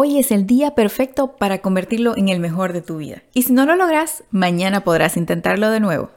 hoy es el día perfecto para convertirlo en el mejor de tu vida. Y si no lo logras, mañana podrás intentarlo de nuevo.